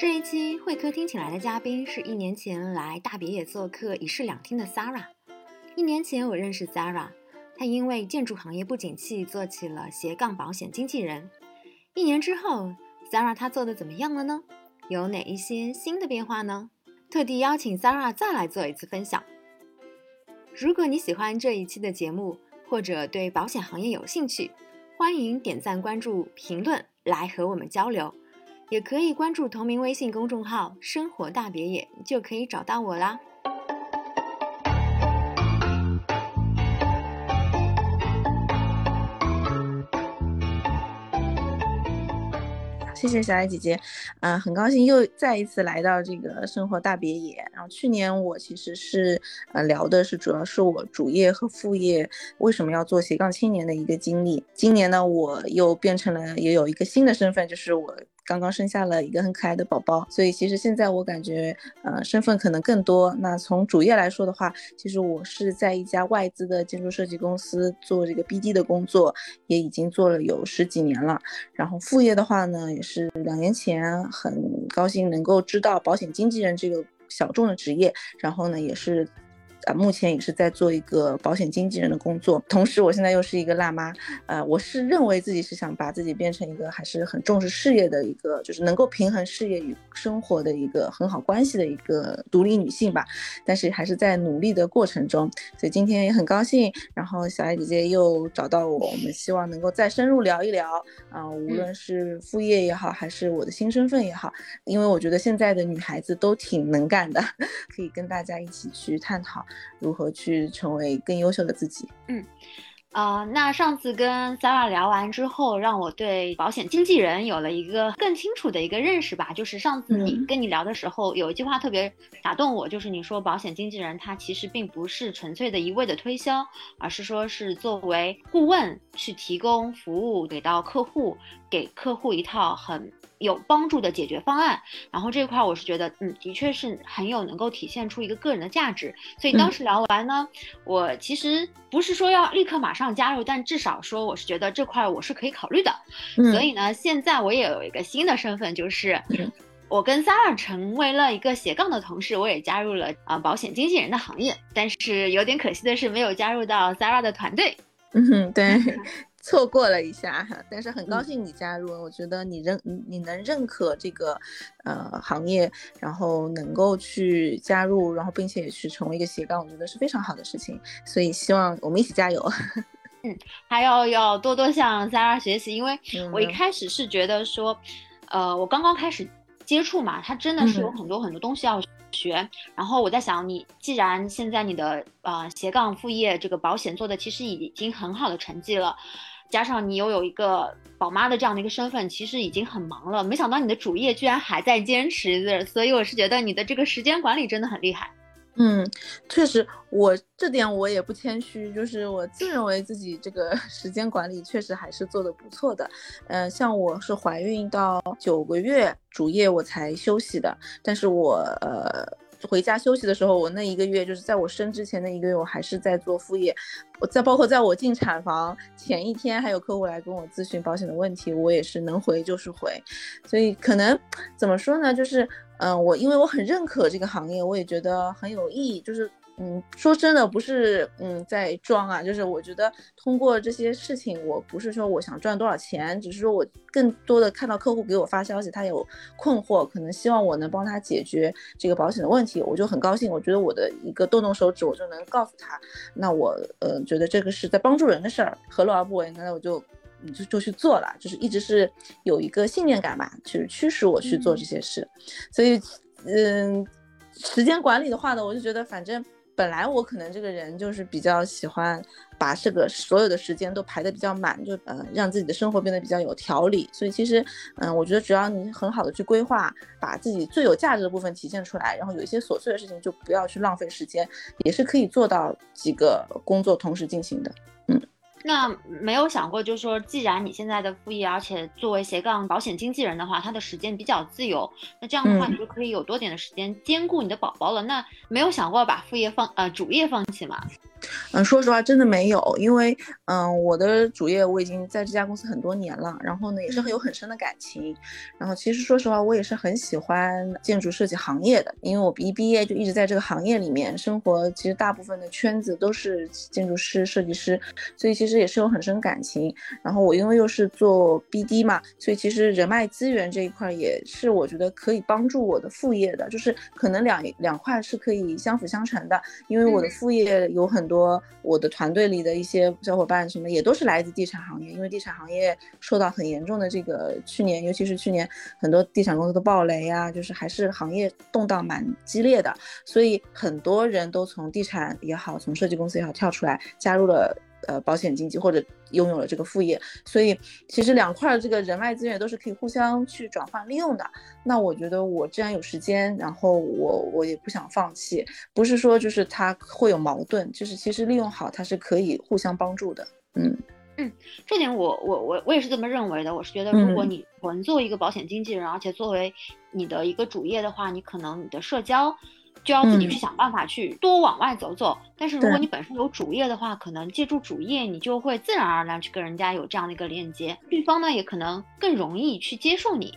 这一期会客厅请来的嘉宾是一年前来大别野做客一室两厅的 Sara。一年前我认识 Sara，她因为建筑行业不景气，做起了斜杠保险经纪人。一年之后，Sara 她做的怎么样了呢？有哪一些新的变化呢？特地邀请 Sara 再来做一次分享。如果你喜欢这一期的节目，或者对保险行业有兴趣，欢迎点赞、关注、评论来和我们交流。也可以关注同名微信公众号“生活大别野”，就可以找到我啦。谢谢小爱姐姐，嗯，很高兴又再一次来到这个生活大别野。然后去年我其实是呃聊的是主要是我主业和副业为什么要做斜杠青年的一个经历。今年呢，我又变成了也有一个新的身份，就是我。刚刚生下了一个很可爱的宝宝，所以其实现在我感觉，呃，身份可能更多。那从主业来说的话，其实我是在一家外资的建筑设计公司做这个 BD 的工作，也已经做了有十几年了。然后副业的话呢，也是两年前很高兴能够知道保险经纪人这个小众的职业，然后呢，也是。啊，目前也是在做一个保险经纪人的工作，同时我现在又是一个辣妈，呃，我是认为自己是想把自己变成一个还是很重视事业的一个，就是能够平衡事业与生活的一个很好关系的一个独立女性吧，但是还是在努力的过程中，所以今天也很高兴，然后小爱姐姐又找到我，我们希望能够再深入聊一聊，啊，无论是副业也好，还是我的新身份也好，因为我觉得现在的女孩子都挺能干的，可以跟大家一起去探讨。如何去成为更优秀的自己？嗯。啊，那上次跟 Sarah 聊完之后，让我对保险经纪人有了一个更清楚的一个认识吧。就是上次你跟你聊的时候，有一句话特别打动我，就是你说保险经纪人他其实并不是纯粹的一味的推销，而是说是作为顾问去提供服务给到客户，给客户一套很有帮助的解决方案。然后这块我是觉得，嗯，的确是很有能够体现出一个个人的价值。所以当时聊完呢，我其实不是说要立刻马上。加入，但至少说我是觉得这块我是可以考虑的，所以呢，现在我也有一个新的身份，就是我跟 Sarah 成为了一个斜杠的同事，我也加入了啊保险经纪人的行业，但是有点可惜的是没有加入到 Sarah 的团队。嗯，对。错过了一下哈，但是很高兴你加入。我觉得你认你能认可这个呃行业，然后能够去加入，然后并且也去成为一个斜杠，我觉得是非常好的事情。所以希望我们一起加油。嗯，还要要多多向 Sarah 学习，因为我一开始是觉得说，呃，我刚刚开始接触嘛，它真的是有很多很多东西要学。然后我在想，你既然现在你的呃斜杠副业这个保险做的其实已经很好的成绩了。加上你又有一个宝妈的这样的一个身份，其实已经很忙了。没想到你的主业居然还在坚持，所以我是觉得你的这个时间管理真的很厉害。嗯，确实，我这点我也不谦虚，就是我自认为自己这个 时间管理确实还是做的不错的。嗯，像我是怀孕到九个月，主业我才休息的，但是我呃。回家休息的时候，我那一个月就是在我生之前那一个月，我还是在做副业。我在包括在我进产房前一天，还有客户来跟我咨询保险的问题，我也是能回就是回。所以可能怎么说呢？就是嗯，我因为我很认可这个行业，我也觉得很有意义，就是。嗯，说真的，不是嗯在装啊，就是我觉得通过这些事情，我不是说我想赚多少钱，只是说我更多的看到客户给我发消息，他有困惑，可能希望我能帮他解决这个保险的问题，我就很高兴。我觉得我的一个动动手指，我就能告诉他，那我呃觉得这个是在帮助人的事儿，何乐而不为？那我就就就去做了，就是一直是有一个信念感吧，就是驱使我去做这些事。所以嗯，时间管理的话呢，我就觉得反正。本来我可能这个人就是比较喜欢把这个所有的时间都排得比较满，就嗯让自己的生活变得比较有条理。所以其实嗯，我觉得只要你很好的去规划，把自己最有价值的部分体现出来，然后有一些琐碎的事情就不要去浪费时间，也是可以做到几个工作同时进行的。嗯。那没有想过，就是说，既然你现在的副业，而且作为斜杠保险经纪人的话，他的时间比较自由，那这样的话，你就可以有多点的时间兼顾你的宝宝了。那没有想过把副业放呃主业放弃吗？嗯，说实话，真的没有，因为嗯，我的主业我已经在这家公司很多年了，然后呢，也是很有很深的感情。然后其实说实话，我也是很喜欢建筑设计行业的，因为我一毕业就一直在这个行业里面生活，其实大部分的圈子都是建筑师、设计师，所以其实也是有很深感情。然后我因为又是做 BD 嘛，所以其实人脉资源这一块也是我觉得可以帮助我的副业的，就是可能两两块是可以相辅相成的，因为我的副业有很多。我的团队里的一些小伙伴什么也都是来自地产行业，因为地产行业受到很严重的这个去年，尤其是去年很多地产公司的暴雷啊，就是还是行业动荡蛮激烈的，所以很多人都从地产也好，从设计公司也好跳出来，加入了。呃，保险经纪或者拥有了这个副业，所以其实两块这个人脉资源都是可以互相去转换利用的。那我觉得我既然有时间，然后我我也不想放弃，不是说就是它会有矛盾，就是其实利用好它是可以互相帮助的。嗯嗯，这点我我我我也是这么认为的。我是觉得，如果你纯做一个保险经纪人，而且作为你的一个主业的话，你可能你的社交。就要自己去想办法去多往外走走，但是如果你本身有主业的话，可能借助主业，你就会自然而然去跟人家有这样的一个链接，对方呢也可能更容易去接受你。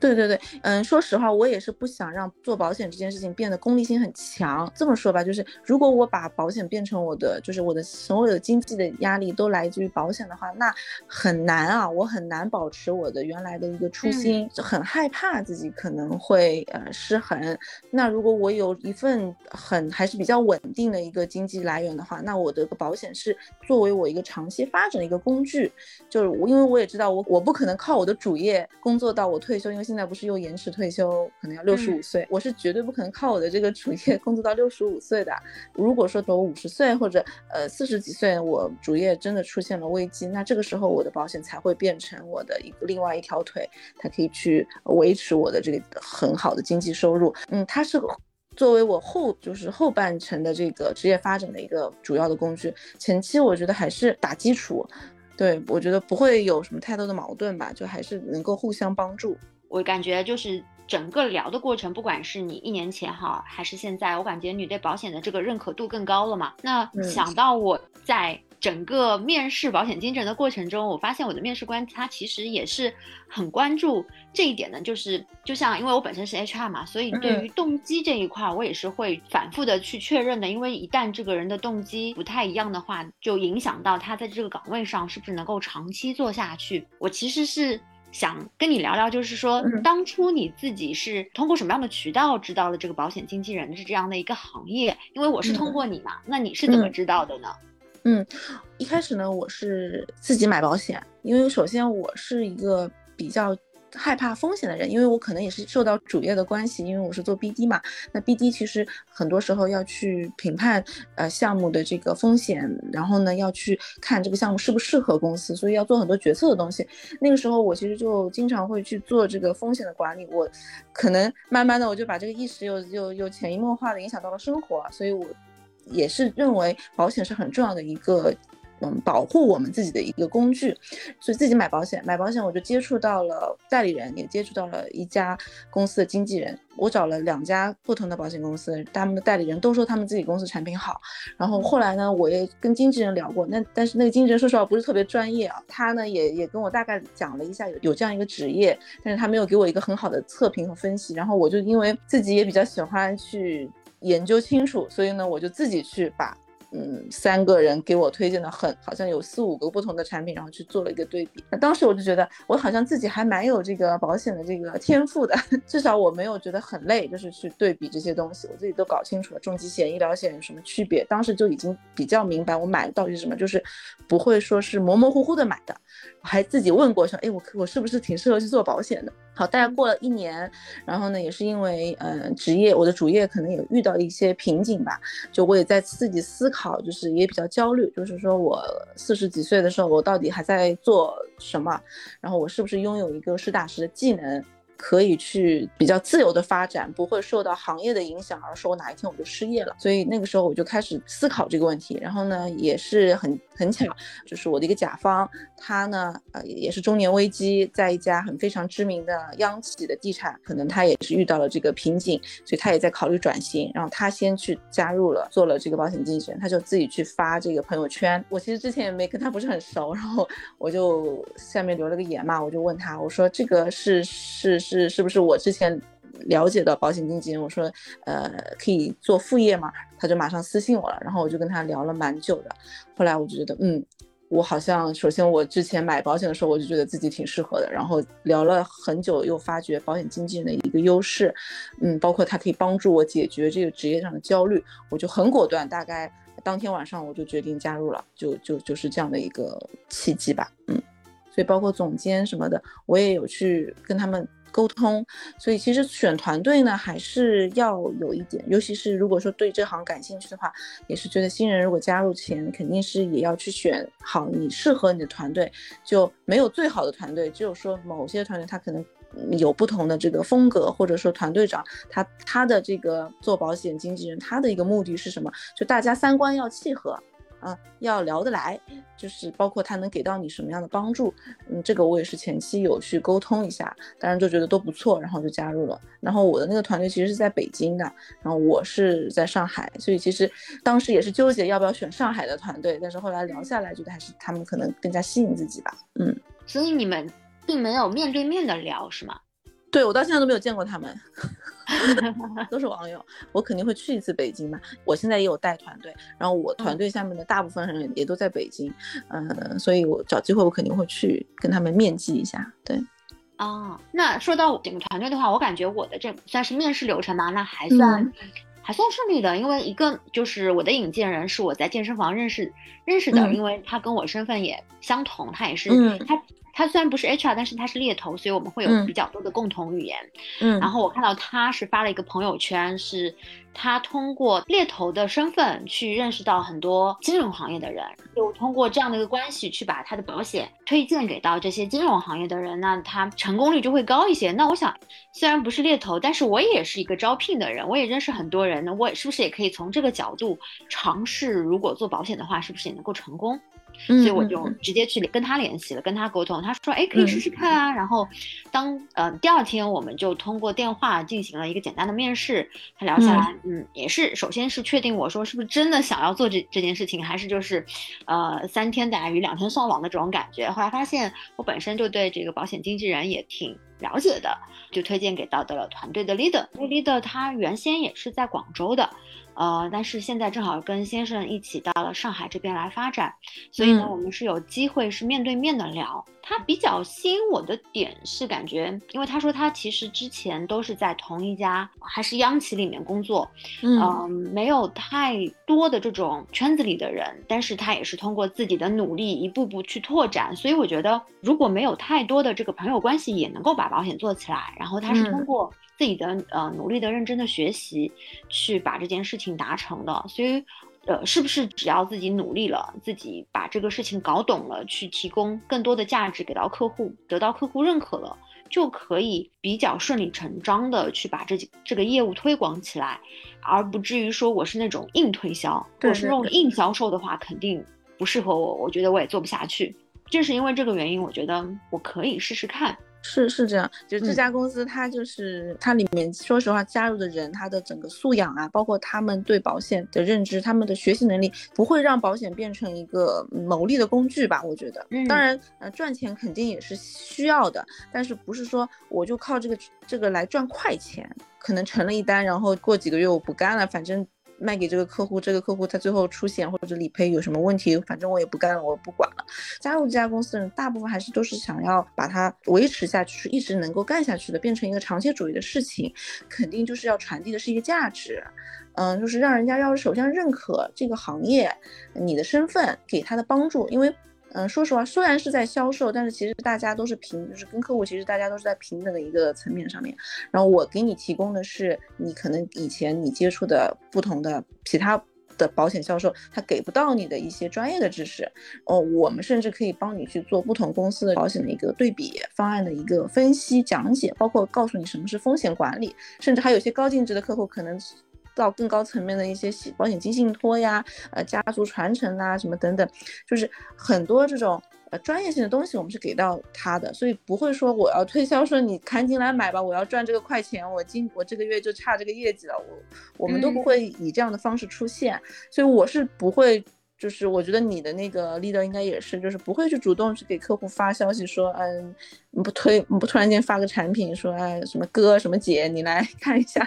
对对对，嗯，说实话，我也是不想让做保险这件事情变得功利性很强。这么说吧，就是如果我把保险变成我的，就是我的所有的经济的压力都来自于保险的话，那很难啊，我很难保持我的原来的一个初心，就很害怕自己可能会呃失衡。那如果我有一份很还是比较稳定的一个经济来源的话，那我的个保险是作为我一个长期发展的一个工具。就是我，因为我也知道我我不可能靠我的主业工作到我退休，因为。现在不是又延迟退休，可能要六十五岁。我是绝对不可能靠我的这个主业工作到六十五岁的。如果说等我五十岁或者呃四十几岁，我主业真的出现了危机，那这个时候我的保险才会变成我的一个另外一条腿，它可以去维持我的这个很好的经济收入。嗯，它是作为我后就是后半程的这个职业发展的一个主要的工具。前期我觉得还是打基础，对我觉得不会有什么太多的矛盾吧，就还是能够互相帮助。我感觉就是整个聊的过程，不管是你一年前哈，还是现在，我感觉你对保险的这个认可度更高了嘛。那想到我在整个面试保险经纪人的过程中，我发现我的面试官他其实也是很关注这一点的，就是就像因为我本身是 HR 嘛，所以对于动机这一块，我也是会反复的去确认的。因为一旦这个人的动机不太一样的话，就影响到他在这个岗位上是不是能够长期做下去。我其实是。想跟你聊聊，就是说，当初你自己是通过什么样的渠道知道了这个保险经纪人是这样的一个行业？因为我是通过你嘛，那你是怎么知道的呢？嗯，一开始呢，我是自己买保险，因为首先我是一个比较。害怕风险的人，因为我可能也是受到主业的关系，因为我是做 BD 嘛。那 BD 其实很多时候要去评判呃项目的这个风险，然后呢要去看这个项目适不适合公司，所以要做很多决策的东西。那个时候我其实就经常会去做这个风险的管理。我可能慢慢的我就把这个意识又又又潜移默化的影响到了生活，所以我也是认为保险是很重要的一个。嗯，保护我们自己的一个工具，所以自己买保险，买保险我就接触到了代理人，也接触到了一家公司的经纪人。我找了两家不同的保险公司，他们的代理人都说他们自己公司产品好。然后后来呢，我也跟经纪人聊过，那但是那个经纪人说实话不是特别专业啊，他呢也也跟我大概讲了一下有有这样一个职业，但是他没有给我一个很好的测评和分析。然后我就因为自己也比较喜欢去研究清楚，所以呢我就自己去把。嗯，三个人给我推荐的很，好像有四五个不同的产品，然后去做了一个对比。那当时我就觉得，我好像自己还蛮有这个保险的这个天赋的，至少我没有觉得很累，就是去对比这些东西，我自己都搞清楚了重疾险、医疗险有什么区别。当时就已经比较明白我买的到底是什么，就是不会说是模模糊糊的买的。我还自己问过说，哎，我我是不是挺适合去做保险的？好，大概过了一年，然后呢，也是因为嗯职业，我的主业可能也遇到一些瓶颈吧，就我也在自己思考，就是也比较焦虑，就是说我四十几岁的时候，我到底还在做什么？然后我是不是拥有一个实打实的技能？可以去比较自由的发展，不会受到行业的影响，而说我哪一天我就失业了。所以那个时候我就开始思考这个问题。然后呢，也是很很巧，就是我的一个甲方，他呢，呃，也是中年危机，在一家很非常知名的央企的地产，可能他也是遇到了这个瓶颈，所以他也在考虑转型。然后他先去加入了，做了这个保险经纪人，他就自己去发这个朋友圈。我其实之前也没跟他不是很熟，然后我就下面留了个言嘛，我就问他，我说这个是是是是不是我之前了解的保险经纪人？我说呃可以做副业吗？他就马上私信我了，然后我就跟他聊了蛮久的。后来我就觉得嗯。我好像，首先我之前买保险的时候，我就觉得自己挺适合的，然后聊了很久，又发觉保险经纪人的一个优势，嗯，包括他可以帮助我解决这个职业上的焦虑，我就很果断，大概当天晚上我就决定加入了，就就就是这样的一个契机吧，嗯，所以包括总监什么的，我也有去跟他们。沟通，所以其实选团队呢，还是要有一点，尤其是如果说对这行感兴趣的话，也是觉得新人如果加入前，肯定是也要去选好你适合你的团队，就没有最好的团队，只有说某些团队他可能有不同的这个风格，或者说团队长他他的这个做保险经纪人他的一个目的是什么，就大家三观要契合。啊，要聊得来，就是包括他能给到你什么样的帮助，嗯，这个我也是前期有去沟通一下，当然就觉得都不错，然后就加入了。然后我的那个团队其实是在北京的，然后我是在上海，所以其实当时也是纠结要不要选上海的团队，但是后来聊下来，觉得还是他们可能更加吸引自己吧。嗯，所以你们并没有面对面的聊，是吗？对我到现在都没有见过他们。都是网友，我肯定会去一次北京嘛。我现在也有带团队，然后我团队下面的大部分人也都在北京，嗯，所以我找机会我肯定会去跟他们面基一下。对，哦，那说到整个团队的话，我感觉我的这算是面试流程吧，那还算还算顺利的，因为一个就是我的引荐人是我在健身房认识认识的，因为他跟我身份也相同，他也是他。他虽然不是 HR，但是他是猎头，所以我们会有比较多的共同语言。嗯，然后我看到他是发了一个朋友圈，是他通过猎头的身份去认识到很多金融行业的人，又通过这样的一个关系去把他的保险推荐给到这些金融行业的人，那他成功率就会高一些。那我想，虽然不是猎头，但是我也是一个招聘的人，我也认识很多人，那我是不是也可以从这个角度尝试，如果做保险的话，是不是也能够成功？所以我就直接去跟他联系了，跟他沟通。他说：“哎，可以试试看啊。”然后，当呃第二天，我们就通过电话进行了一个简单的面试。他聊下来，嗯，也是首先是确定我说是不是真的想要做这这件事情，还是就是，呃，三天打鱼两天上网的这种感觉。后来发现我本身就对这个保险经纪人也挺了解的，就推荐给到的了团队的 leader。leader 他原先也是在广州的。呃，但是现在正好跟先生一起到了上海这边来发展，所以呢，我们是有机会是面对面的聊。他比较吸引我的点是感觉，因为他说他其实之前都是在同一家还是央企里面工作，嗯，没有太多的这种圈子里的人，但是他也是通过自己的努力一步步去拓展。所以我觉得如果没有太多的这个朋友关系，也能够把保险做起来。然后他是通过。自己的呃努力的认真的学习，去把这件事情达成的，所以，呃，是不是只要自己努力了，自己把这个事情搞懂了，去提供更多的价值给到客户，得到客户认可了，就可以比较顺理成章的去把这这个业务推广起来，而不至于说我是那种硬推销，我是那种硬销售的话，肯定不适合我，我觉得我也做不下去。正是因为这个原因，我觉得我可以试试看。是是这样，就这家公司，它就是它里面，说实话，加入的人，他的整个素养啊，包括他们对保险的认知，他们的学习能力，不会让保险变成一个牟利的工具吧？我觉得，嗯当然，呃，赚钱肯定也是需要的，但是不是说我就靠这个这个来赚快钱，可能成了一单，然后过几个月我不干了，反正。卖给这个客户，这个客户他最后出险或者理赔有什么问题，反正我也不干了，我不管了。加入这家公司的人，大部分还是都是想要把它维持下去，一直能够干下去的，变成一个长期主义的事情，肯定就是要传递的是一个价值，嗯，就是让人家要首先认可这个行业，你的身份给他的帮助，因为。嗯，说实话，虽然是在销售，但是其实大家都是平，就是跟客户，其实大家都是在平等的一个层面上面。然后我给你提供的是你可能以前你接触的不同的其他的保险销售他给不到你的一些专业的知识。哦，我们甚至可以帮你去做不同公司的保险的一个对比方案的一个分析讲解，包括告诉你什么是风险管理，甚至还有些高净值的客户可能。到更高层面的一些保险金信托呀，呃，家族传承啊，什么等等，就是很多这种呃专业性的东西，我们是给到他的，所以不会说我要推销说你赶紧来买吧，我要赚这个快钱，我今我这个月就差这个业绩了，我我们都不会以这样的方式出现，所以我是不会。就是我觉得你的那个 leader 应该也是，就是不会去主动去给客户发消息说，嗯，不推不突然间发个产品说，哎，什么哥什么姐，你来 看一下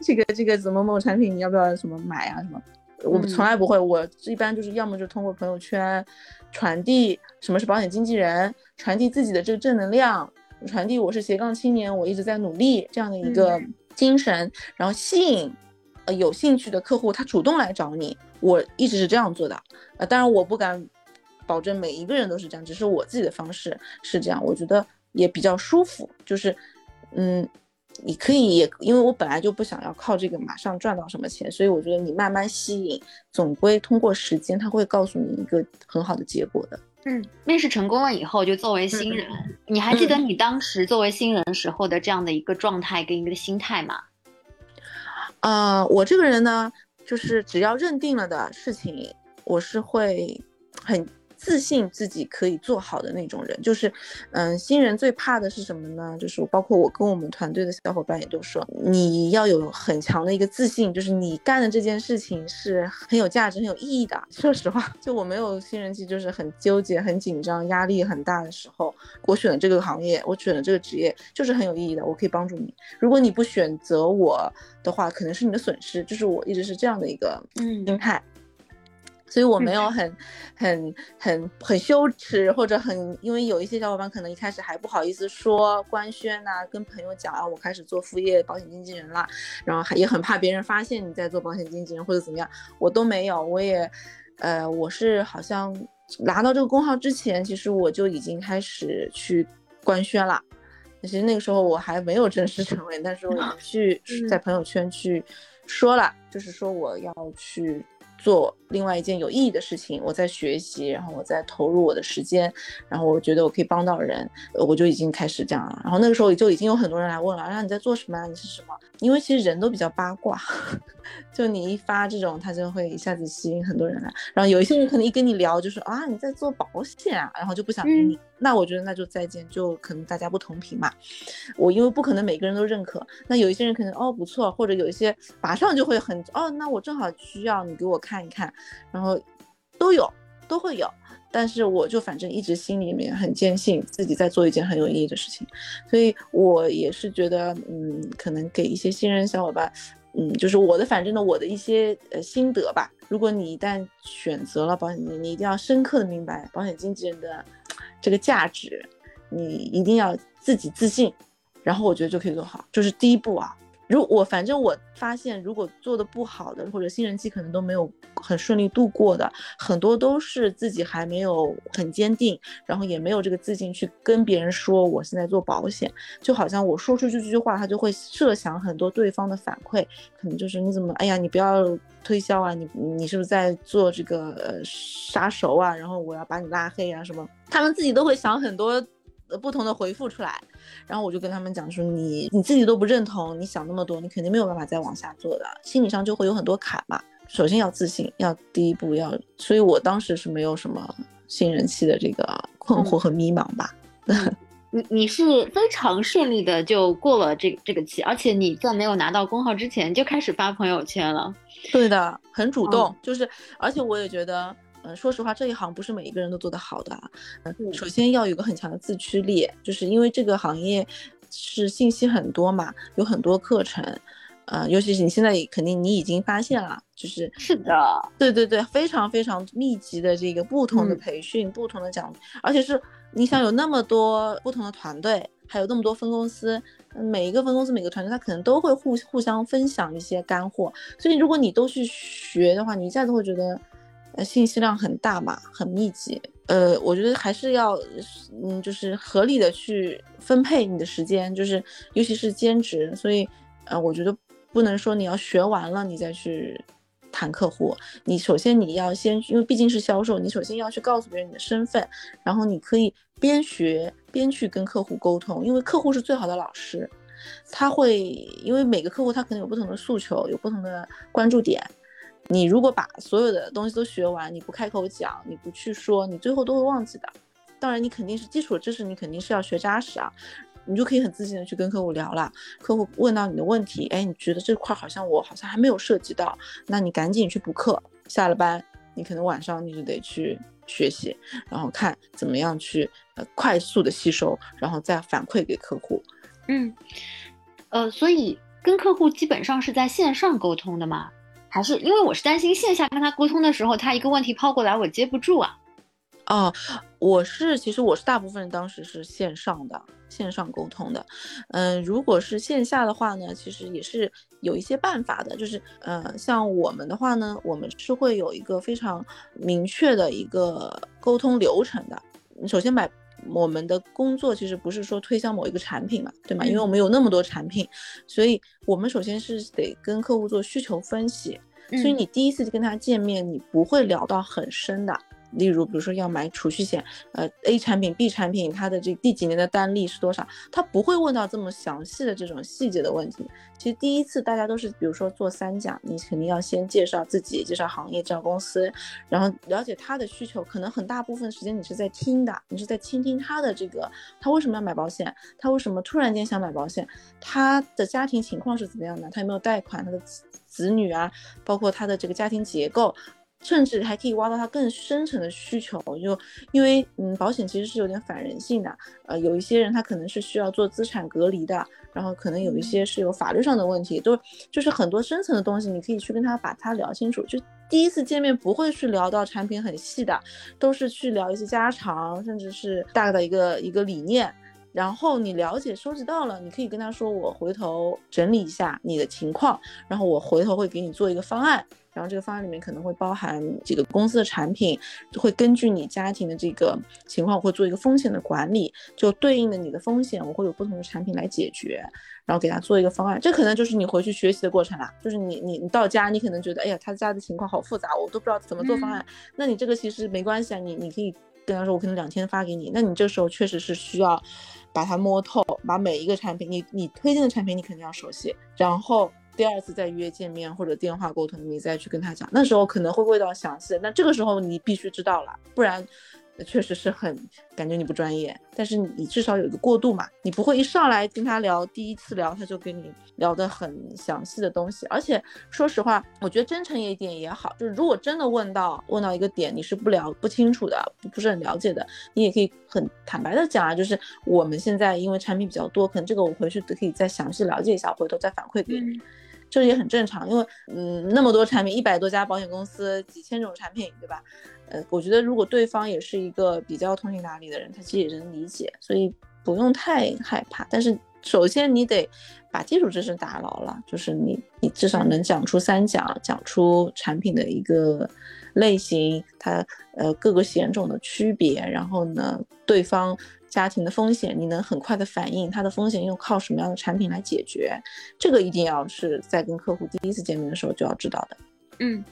这个这个怎么某产品，你要不要什么买啊什么？我从来不会，我一般就是要么就通过朋友圈传递什么是保险经纪人，传递自己的这个正能量，传递我是斜杠青年，我一直在努力这样的一个精神，然后吸引。呃，有兴趣的客户他主动来找你，我一直是这样做的。呃，当然我不敢保证每一个人都是这样，只是我自己的方式是这样，我觉得也比较舒服。就是，嗯，你可以也，因为我本来就不想要靠这个马上赚到什么钱，所以我觉得你慢慢吸引，总归通过时间他会告诉你一个很好的结果的。嗯，面试成功了以后，就作为新人，你还记得你当时作为新人时候的这样的一个状态跟一个心态吗？啊，我这个人呢，就是只要认定了的事情，我是会很。自信自己可以做好的那种人，就是，嗯，新人最怕的是什么呢？就是包括我跟我们团队的小伙伴也都说，你要有很强的一个自信，就是你干的这件事情是很有价值、很有意义的。说实话，就我没有新人期，就是很纠结、很紧张、压力很大的时候，我选了这个行业，我选了这个职业，就是很有意义的。我可以帮助你。如果你不选择我的话，可能是你的损失。就是我一直是这样的一个嗯心态。所以我没有很、很、很、很羞耻，或者很，因为有一些小伙伴可能一开始还不好意思说官宣呐，跟朋友讲啊，我开始做副业保险经纪人了，然后还也很怕别人发现你在做保险经纪人或者怎么样，我都没有，我也，呃，我是好像拿到这个工号之前，其实我就已经开始去官宣了，其实那个时候我还没有正式成为，但是我去在朋友圈去说了，就是说我要去。做另外一件有意义的事情，我在学习，然后我在投入我的时间，然后我觉得我可以帮到人，我就已经开始这样了。然后那个时候就已经有很多人来问了，让你在做什么啊？你是什么？因为其实人都比较八卦，就你一发这种，他就会一下子吸引很多人来。然后有一些人可能一跟你聊，就说啊你在做保险啊，然后就不想跟你。那我觉得那就再见，就可能大家不同频嘛。我因为不可能每个人都认可，那有一些人可能哦不错，或者有一些马上就会很哦，那我正好需要你给我看一看，然后都有都会有。但是我就反正一直心里面很坚信自己在做一件很有意义的事情，所以我也是觉得嗯，可能给一些新人小伙伴，嗯，就是我的反正呢我的一些呃心得吧。如果你一旦选择了保险经纪，你一定要深刻的明白保险经纪人的。这个价值，你一定要自己自信，然后我觉得就可以做好，就是第一步啊。如我反正我发现，如果做的不好的或者新人期可能都没有很顺利度过的，很多都是自己还没有很坚定，然后也没有这个自信去跟别人说我现在做保险，就好像我说出去这句话，他就会设想很多对方的反馈，可能就是你怎么，哎呀，你不要推销啊，你你是不是在做这个呃杀熟啊？然后我要把你拉黑啊什么？他们自己都会想很多。不同的回复出来，然后我就跟他们讲说，你你自己都不认同，你想那么多，你肯定没有办法再往下做的，心理上就会有很多坎嘛。首先要自信，要第一步要，所以我当时是没有什么新人期的这个困惑和迷茫吧。你你是非常顺利的就过了这这个期，而且你在没有拿到工号之前就开始发朋友圈了。对的，很主动，就是而且我也觉得。嗯，说实话，这一行不是每一个人都做得好的。嗯，首先要有个很强的自驱力，就是因为这个行业是信息很多嘛，有很多课程。呃，尤其是你现在肯定你已经发现了，就是是的，对对对，非常非常密集的这个不同的培训、不同的讲，而且是你想有那么多不同的团队，还有那么多分公司，每一个分公司、每个团队，他可能都会互互相分享一些干货。所以如果你都去学的话，你一下子会觉得。信息量很大嘛，很密集。呃，我觉得还是要，嗯，就是合理的去分配你的时间，就是尤其是兼职。所以，呃，我觉得不能说你要学完了你再去谈客户，你首先你要先，因为毕竟是销售，你首先要去告诉别人你的身份，然后你可以边学边去跟客户沟通，因为客户是最好的老师，他会因为每个客户他可能有不同的诉求，有不同的关注点，你如果把所有的东西都学完，你不开口讲，你不去说，你最后都会忘记的。当然，你肯定是基础知识，你肯定是要学扎实啊。你就可以很自信的去跟客户聊了。客户问到你的问题，哎，你觉得这块好像我好像还没有涉及到，那你赶紧去补课。下了班，你可能晚上你就得去学习，然后看怎么样去呃快速的吸收，然后再反馈给客户。嗯，呃，所以跟客户基本上是在线上沟通的嘛？还是因为我是担心线下跟他沟通的时候，他一个问题抛过来我接不住啊？哦，我是其实我是大部分当时是线上的。线上沟通的，嗯，如果是线下的话呢，其实也是有一些办法的，就是，呃，像我们的话呢，我们是会有一个非常明确的一个沟通流程的。首先买我们的工作其实不是说推销某一个产品嘛，对吗？因为我们有那么多产品，所以我们首先是得跟客户做需求分析，所以你第一次跟他见面，你不会聊到很深的。例如，比如说要买储蓄险，呃，A 产品、B 产品，它的这第几年的单利是多少？他不会问到这么详细的这种细节的问题。其实第一次大家都是，比如说做三讲，你肯定要先介绍自己，介绍行业，介绍公司，然后了解他的需求。可能很大部分时间你是在听的，你是在倾听他的这个，他为什么要买保险？他为什么突然间想买保险？他的家庭情况是怎么样的？他有没有贷款？他的子女啊，包括他的这个家庭结构。甚至还可以挖到他更深层的需求，就因为嗯，保险其实是有点反人性的，呃，有一些人他可能是需要做资产隔离的，然后可能有一些是有法律上的问题，都就是很多深层的东西，你可以去跟他把它聊清楚。就第一次见面不会去聊到产品很细的，都是去聊一些家常，甚至是大概的一个一个理念。然后你了解收集到了，你可以跟他说，我回头整理一下你的情况，然后我回头会给你做一个方案。然后这个方案里面可能会包含几个公司的产品，会根据你家庭的这个情况，我会做一个风险的管理，就对应的你的风险，我会有不同的产品来解决，然后给他做一个方案。这可能就是你回去学习的过程啦。就是你你你到家，你可能觉得，哎呀，他家的情况好复杂，我都不知道怎么做方案。那你这个其实没关系啊，你你可以跟他说，我可能两天发给你。那你这时候确实是需要把它摸透，把每一个产品，你你推荐的产品，你肯定要熟悉，然后。第二次再约见面或者电话沟通，你再去跟他讲，那时候可能会问到详细。那这个时候你必须知道了，不然确实是很感觉你不专业。但是你至少有一个过渡嘛，你不会一上来跟他聊，第一次聊他就跟你聊得很详细的东西。而且说实话，我觉得真诚一点也好，就是如果真的问到问到一个点，你是不了不清楚的，不是很了解的，你也可以很坦白的讲啊，就是我们现在因为产品比较多，可能这个我回去都可以再详细了解一下，回头再反馈给你。这也很正常，因为嗯，那么多产品，一百多家保险公司，几千种产品，对吧？呃，我觉得如果对方也是一个比较通情达理的人，他其实也能理解，所以不用太害怕。但是首先你得把基础知识打牢了，就是你你至少能讲出三讲，讲出产品的一个类型，它呃各个险种的区别，然后呢，对方。家庭的风险，你能很快的反应，它的风险又靠什么样的产品来解决？这个一定要是在跟客户第一次见面的时候就要知道的。嗯，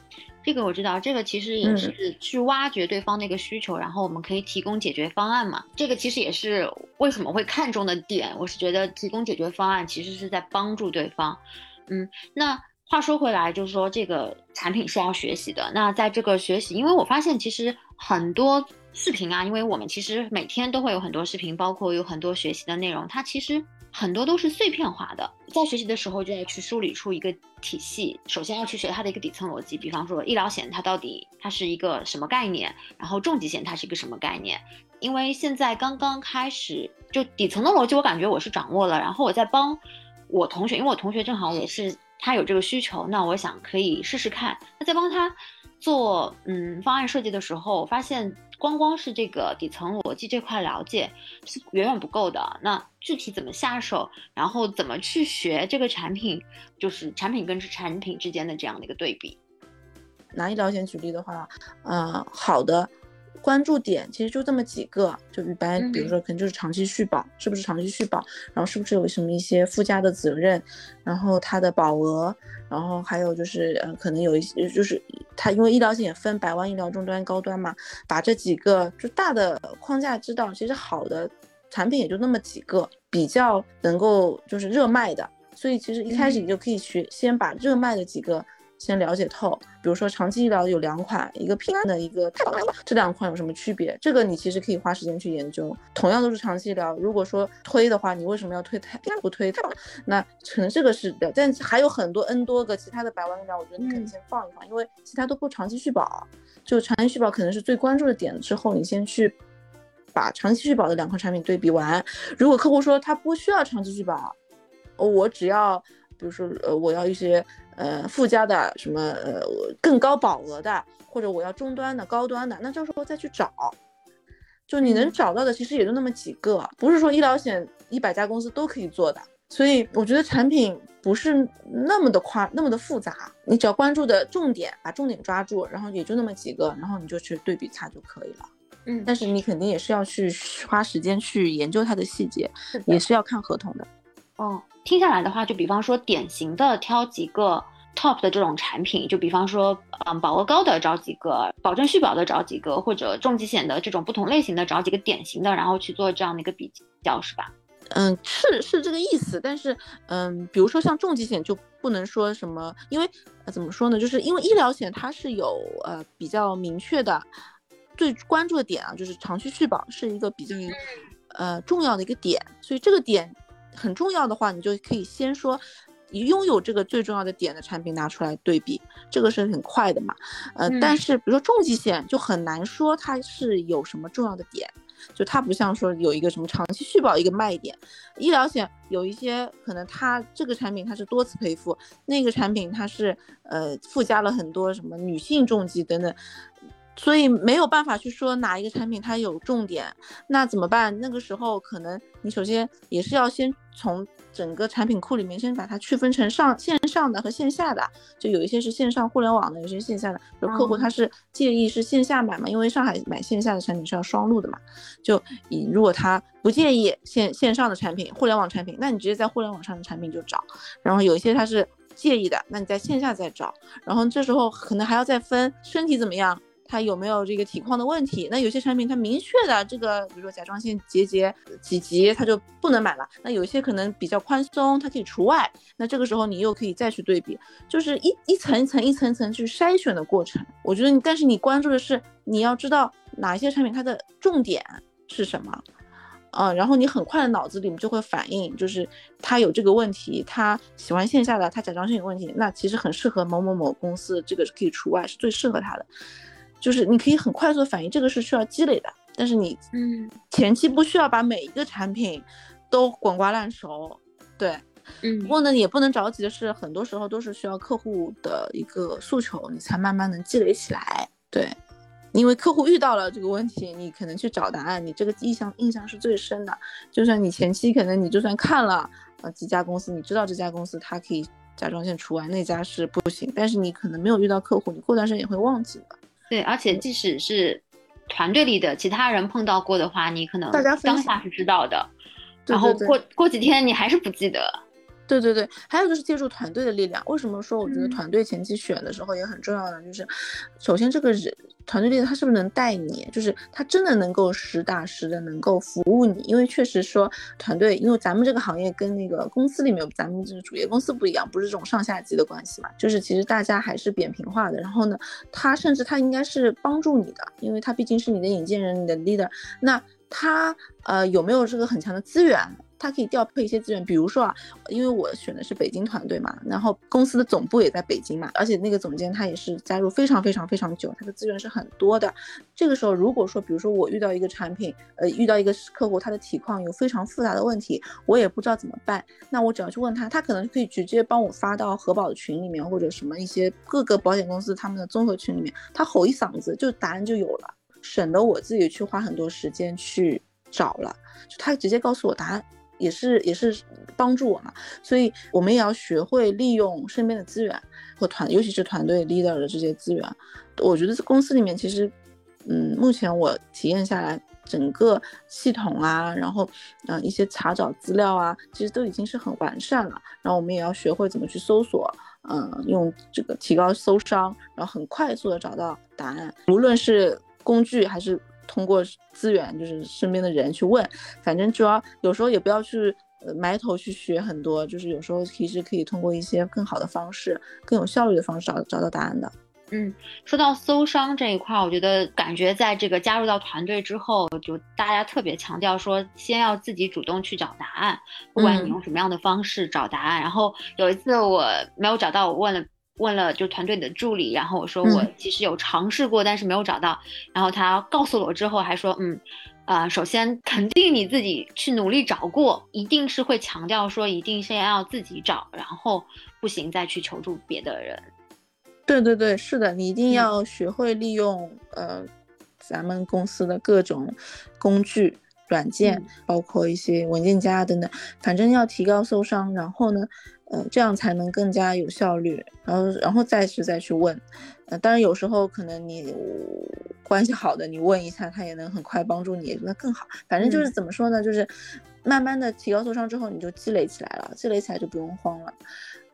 这个我知道，这个其实也是去挖掘对方的一个需求，然后我们可以提供解决方案嘛。这个其实也是为什么会看重的点。我是觉得提供解决方案其实是在帮助对方。嗯，那话说回来，就是说这个产品是要学习的。那在这个学习，因为我发现其实很多。视频啊，因为我们其实每天都会有很多视频，包括有很多学习的内容，它其实很多都是碎片化的。在学习的时候就要去梳理出一个体系，首先要去学它的一个底层逻辑，比方说医疗险它到底它是一个什么概念，然后重疾险它是一个什么概念。因为现在刚刚开始，就底层的逻辑我感觉我是掌握了，然后我在帮我同学，因为我同学正好也是他有这个需求，那我想可以试试看。那在帮他做嗯方案设计的时候，发现。光光是这个底层逻辑这块了解是远远不够的。那具体怎么下手，然后怎么去学这个产品，就是产品跟产品之间的这样的一个对比。拿医疗险举例的话，呃，好的，关注点其实就这么几个，就一般，比如说可能就是长期续保，是不是长期续保，然后是不是有什么一些附加的责任，然后它的保额，然后还有就是呃可能有一些就是它因为医疗险也分百万医疗、中端、高端嘛，把这几个就大的框架知道，其实好的产品也就那么几个，比较能够就是热卖的，所以其实一开始你就可以去先把热卖的几个。先了解透，比如说长期医疗有两款，一个平安的，一个太保的，这两款有什么区别？这个你其实可以花时间去研究。同样都是长期医疗，如果说推的话，你为什么要推太不推太保？那可能这个是的，但还有很多 N 多个其他的百万医疗，我觉得你可以先放一放，因为其他都不长期续保，就长期续保可能是最关注的点。之后你先去把长期续保的两款产品对比完。如果客户说他不需要长期续保，我只要，比如说呃，我要一些。呃，附加的什么呃更高保额的，或者我要中端的、高端的，那这时候再去找，就你能找到的其实也就那么几个，不是说医疗险一百家公司都可以做的，所以我觉得产品不是那么的夸那么的复杂，你只要关注的重点，把重点抓住，然后也就那么几个，然后你就去对比它就可以了。嗯，但是你肯定也是要去花时间去研究它的细节，也是要看合同的。哦。听下来的话，就比方说典型的挑几个 top 的这种产品，就比方说，嗯，保额高的找几个，保证续保的找几个，或者重疾险的这种不同类型的找几个典型的，然后去做这样的一个比较，是吧？嗯，是是这个意思。但是，嗯，比如说像重疾险就不能说什么，因为怎么说呢？就是因为医疗险它是有呃比较明确的最关注的点啊，就是长期续保是一个比较呃重要的一个点，所以这个点。很重要的话，你就可以先说，拥有这个最重要的点的产品拿出来对比，这个是很快的嘛。呃，但是比如说重疾险就很难说它是有什么重要的点，就它不像说有一个什么长期续保一个卖点。医疗险有一些可能它这个产品它是多次赔付，那个产品它是呃附加了很多什么女性重疾等等。所以没有办法去说哪一个产品它有重点，那怎么办？那个时候可能你首先也是要先从整个产品库里面先把它区分成上线上的和线下的，就有一些是线上互联网的，有些线下的。比如客户他是介意是线下买嘛，因为上海买线下的产品是要双录的嘛，就你如果他不介意线线上的产品，互联网产品，那你直接在互联网上的产品就找。然后有一些他是介意的，那你在线下再找。然后这时候可能还要再分身体怎么样。它有没有这个体况的问题？那有些产品它明确的这个，比如说甲状腺结节几级，它就不能买了。那有些可能比较宽松，它可以除外。那这个时候你又可以再去对比，就是一一层一层一层层去筛选的过程。我觉得你，但是你关注的是你要知道哪些产品它的重点是什么，嗯，然后你很快的脑子里面就会反应，就是他有这个问题，他喜欢线下的，他甲状腺有问题，那其实很适合某某某公司，这个是可以除外，是最适合他的。就是你可以很快速的反应，这个是需要积累的，但是你嗯。前期不需要把每一个产品都滚瓜烂熟，对，嗯，不过呢也不能着急的是，很多时候都是需要客户的一个诉求，你才慢慢能积累起来，对，因为客户遇到了这个问题，你可能去找答案，你这个印象印象是最深的，就算你前期可能你就算看了呃几家公司，你知道这家公司它可以甲状腺除外，那家是不行，但是你可能没有遇到客户，你过段时间也会忘记的。对，而且即使是团队里的其他人碰到过的话，你可能当下是知道的，然后过过几天你还是不记得。对对对，还有就是借助团队的力量。为什么说我觉得团队前期选的时候也很重要呢？就是首先这个人团队力量他是不是能带你，就是他真的能够实打实的能够服务你。因为确实说团队，因为咱们这个行业跟那个公司里面咱们这个主业公司不一样，不是这种上下级的关系嘛，就是其实大家还是扁平化的。然后呢，他甚至他应该是帮助你的，因为他毕竟是你的引荐人，你的 leader。那他呃有没有这个很强的资源？他可以调配一些资源，比如说啊，因为我选的是北京团队嘛，然后公司的总部也在北京嘛，而且那个总监他也是加入非常非常非常久，他的资源是很多的。这个时候，如果说比如说我遇到一个产品，呃，遇到一个客户，他的体况有非常复杂的问题，我也不知道怎么办，那我只要去问他，他可能可以直接帮我发到核保的群里面，或者什么一些各个保险公司他们的综合群里面，他吼一嗓子，就答案就有了，省得我自己去花很多时间去找了，就他直接告诉我答案。也是也是帮助我嘛，所以我们也要学会利用身边的资源和团，尤其是团队 leader 的这些资源。我觉得在公司里面，其实嗯，目前我体验下来，整个系统啊，然后嗯一些查找资料啊，其实都已经是很完善了。然后我们也要学会怎么去搜索，嗯，用这个提高搜商，然后很快速的找到答案，无论是工具还是通过资源，就是身边的人去问，反正主要有时候也不要去。埋头去学很多，就是有时候其实可以通过一些更好的方式、更有效率的方式找找到答案的。嗯，说到搜商这一块，我觉得感觉在这个加入到团队之后，就大家特别强调说，先要自己主动去找答案，不管你用什么样的方式找答案。然后有一次我没有找到，我问了问了就团队的助理，然后我说我其实有尝试过，但是没有找到。然后他告诉了我之后还说，嗯。啊，首先肯定你自己去努力找过，一定是会强调说，一定先要自己找，然后不行再去求助别的人。对对对，是的，你一定要学会利用呃咱们公司的各种工具、软件，包括一些文件夹等等，反正要提高搜商，然后呢。呃，这样才能更加有效率，然后，然后再去再去问，呃，当然有时候可能你关系好的，你问一下，他也能很快帮助你，那更好。反正就是怎么说呢，就是慢慢的提高受伤之后，你就积累起来了，积累起来就不用慌了。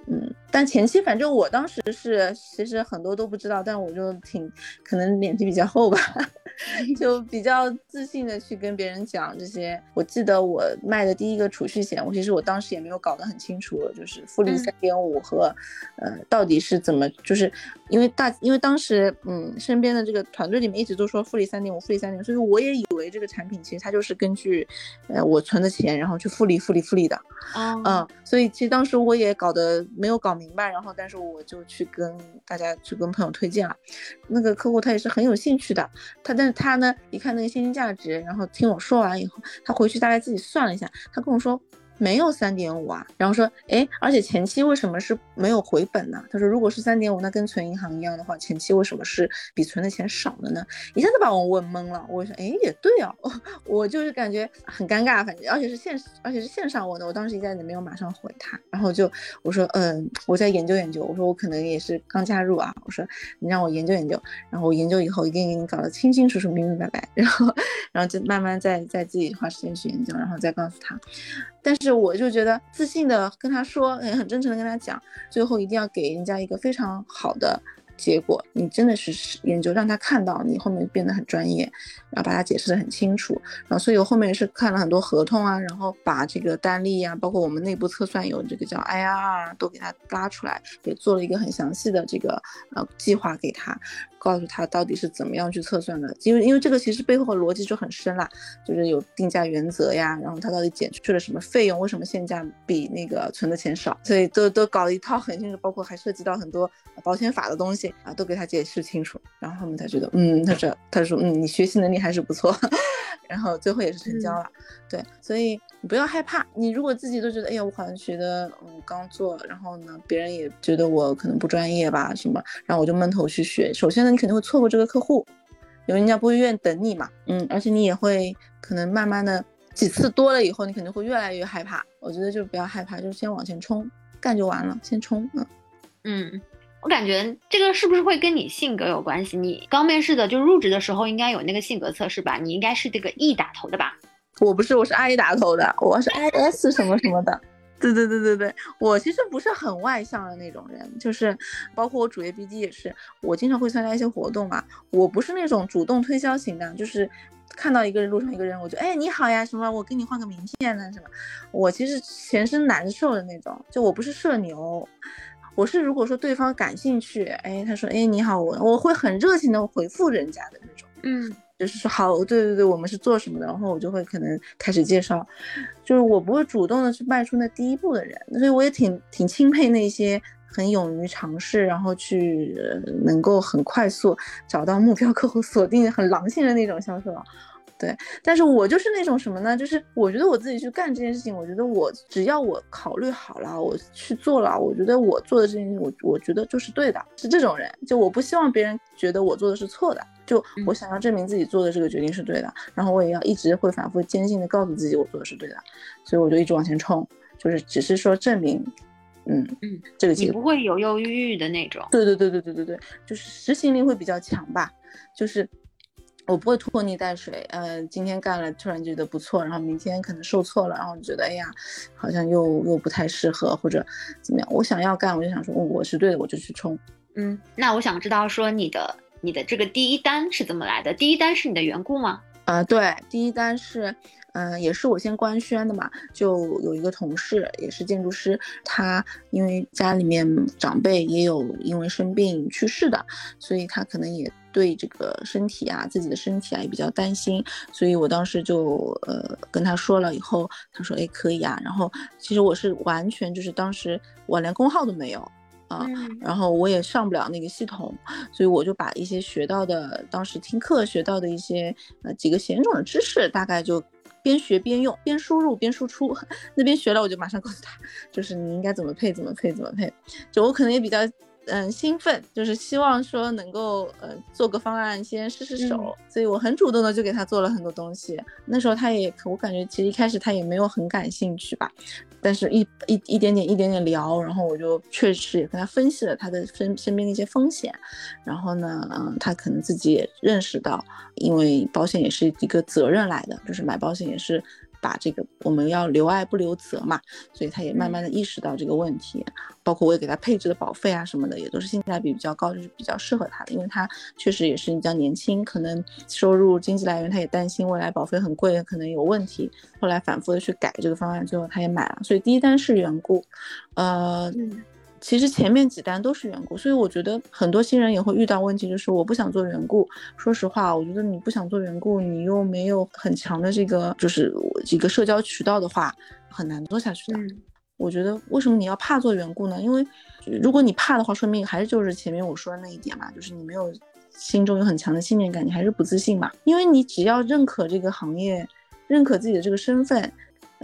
嗯，但前期反正我当时是，其实很多都不知道，但我就挺可能脸皮比较厚吧，就比较自信的去跟别人讲这些。我记得我卖的第一个储蓄险，我其实我当时也没有搞得很清楚，就是复利三点五和，呃，到底是怎么，就是因为大，因为当时嗯，身边的这个团队里面一直都说复利三点五，复利三点五，所以我也以为这个产品其实它就是根据，呃，我存的钱然后去复利复利复利的，嗯，所以其实当时我也搞得。没有搞明白，然后但是我就去跟大家去跟朋友推荐了，那个客户他也是很有兴趣的，他但是他呢一看那个现金价值，然后听我说完以后，他回去大概自己算了一下，他跟我说。没有三点五啊，然后说，哎，而且前期为什么是没有回本呢？他说，如果是三点五，那跟存银行一样的话，前期为什么是比存的钱少了呢？一下子把我问懵了。我说，哎，也对哦，我就是感觉很尴尬，反正而且是线，而且是线上问的，我当时一下子没有马上回他，然后就我说，嗯，我在研究研究，我说我可能也是刚加入啊，我说你让我研究研究，然后我研究以后一定给你搞得清清楚楚、明明白白，然后然后就慢慢再再自己花时间去研究，然后再告诉他。但是我就觉得自信的跟他说，也很真诚的跟他讲，最后一定要给人家一个非常好的结果。你真的是研究让他看到你后面变得很专业，然后把它解释的很清楚。然后所以我后面是看了很多合同啊，然后把这个单例啊，包括我们内部测算有这个叫 IRR 都给他拉出来，也做了一个很详细的这个呃计划给他。告诉他到底是怎么样去测算的，因为因为这个其实背后的逻辑就很深啦，就是有定价原则呀，然后他到底减去了什么费用，为什么现价比那个存的钱少，所以都都搞了一套很清楚，包括还涉及到很多保险法的东西啊，都给他解释清楚，然后后面才觉得，嗯，他说他说嗯，你学习能力还是不错。然后最后也是成交了，对，所以你不要害怕。你如果自己都觉得，哎呀，我好像学的，嗯，刚做，然后呢，别人也觉得我可能不专业吧，什么，然后我就闷头去学。首先呢，你肯定会错过这个客户，因为人家不会愿意等你嘛，嗯，而且你也会可能慢慢的几次多了以后，你肯定会越来越害怕。我觉得就不要害怕，就先往前冲，干就完了，先冲，嗯，嗯。我感觉这个是不是会跟你性格有关系？你刚面试的就入职的时候应该有那个性格测试吧？你应该是这个 E 打头的吧？我不是，我是 I 打头的，我是 IS 什么什么的。对对对对对，我其实不是很外向的那种人，就是包括我主页 BD 也是，我经常会参加一些活动嘛，我不是那种主动推销型的，就是看到一个人路上一个人，我就哎你好呀什么，我给你换个名片呢什么，我其实全身难受的那种，就我不是社牛。我是如果说对方感兴趣，哎，他说，哎，你好，我我会很热情的回复人家的那种，嗯，就是说好，对对对，我们是做什么的，然后我就会可能开始介绍，就是我不会主动的去迈出那第一步的人，所以我也挺挺钦佩那些很勇于尝试，然后去能够很快速找到目标客户，锁定很狼性的那种销售。对，但是我就是那种什么呢？就是我觉得我自己去干这件事情，我觉得我只要我考虑好了，我去做了，我觉得我做的这件事情，我我觉得就是对的，是这种人。就我不希望别人觉得我做的是错的，就我想要证明自己做的这个决定是对的，然后我也要一直会反复坚信的告诉自己我做的是对的，所以我就一直往前冲，就是只是说证明，嗯嗯，这个你不会犹犹豫豫的那种。对对对对对对对，就是执行力会比较强吧，就是。我不会拖泥带水，呃，今天干了突然觉得不错，然后明天可能受挫了，然后觉得哎呀，好像又又不太适合或者怎么样。我想要干，我就想说我是对的，我就去冲。嗯，那我想知道说你的你的这个第一单是怎么来的？第一单是你的缘故吗？啊，对，第一单是。嗯，也是我先官宣的嘛，就有一个同事也是建筑师，他因为家里面长辈也有因为生病去世的，所以他可能也对这个身体啊，自己的身体啊也比较担心，所以我当时就呃跟他说了以后，他说哎可以啊，然后其实我是完全就是当时我连工号都没有啊，然后我也上不了那个系统，所以我就把一些学到的当时听课学到的一些呃几个险种的知识大概就。边学边用，边输入边输出。那边学了，我就马上告诉他，就是你应该怎么配，怎么配，怎么配。就我可能也比较。嗯，兴奋就是希望说能够呃做个方案先试试手，所以我很主动的就给他做了很多东西。那时候他也，我感觉其实一开始他也没有很感兴趣吧，但是一一一点点一点点聊，然后我就确实也跟他分析了他的身身边的一些风险，然后呢，嗯，他可能自己也认识到，因为保险也是一个责任来的，就是买保险也是。把这个我们要留爱不留责嘛，所以他也慢慢的意识到这个问题，包括我也给他配置的保费啊什么的，也都是性价比比较高，就是比较适合他的，因为他确实也是比较年轻，可能收入经济来源他也担心未来保费很贵，可能有问题，后来反复的去改这个方案，最后他也买了，所以第一单是缘故，呃。其实前面几单都是缘故，所以我觉得很多新人也会遇到问题，就是我不想做缘故。说实话，我觉得你不想做缘故，你又没有很强的这个就是一个社交渠道的话，很难做下去的。我觉得为什么你要怕做缘故呢？因为如果你怕的话，说明还是就是前面我说的那一点嘛，就是你没有心中有很强的信念感，你还是不自信嘛。因为你只要认可这个行业，认可自己的这个身份。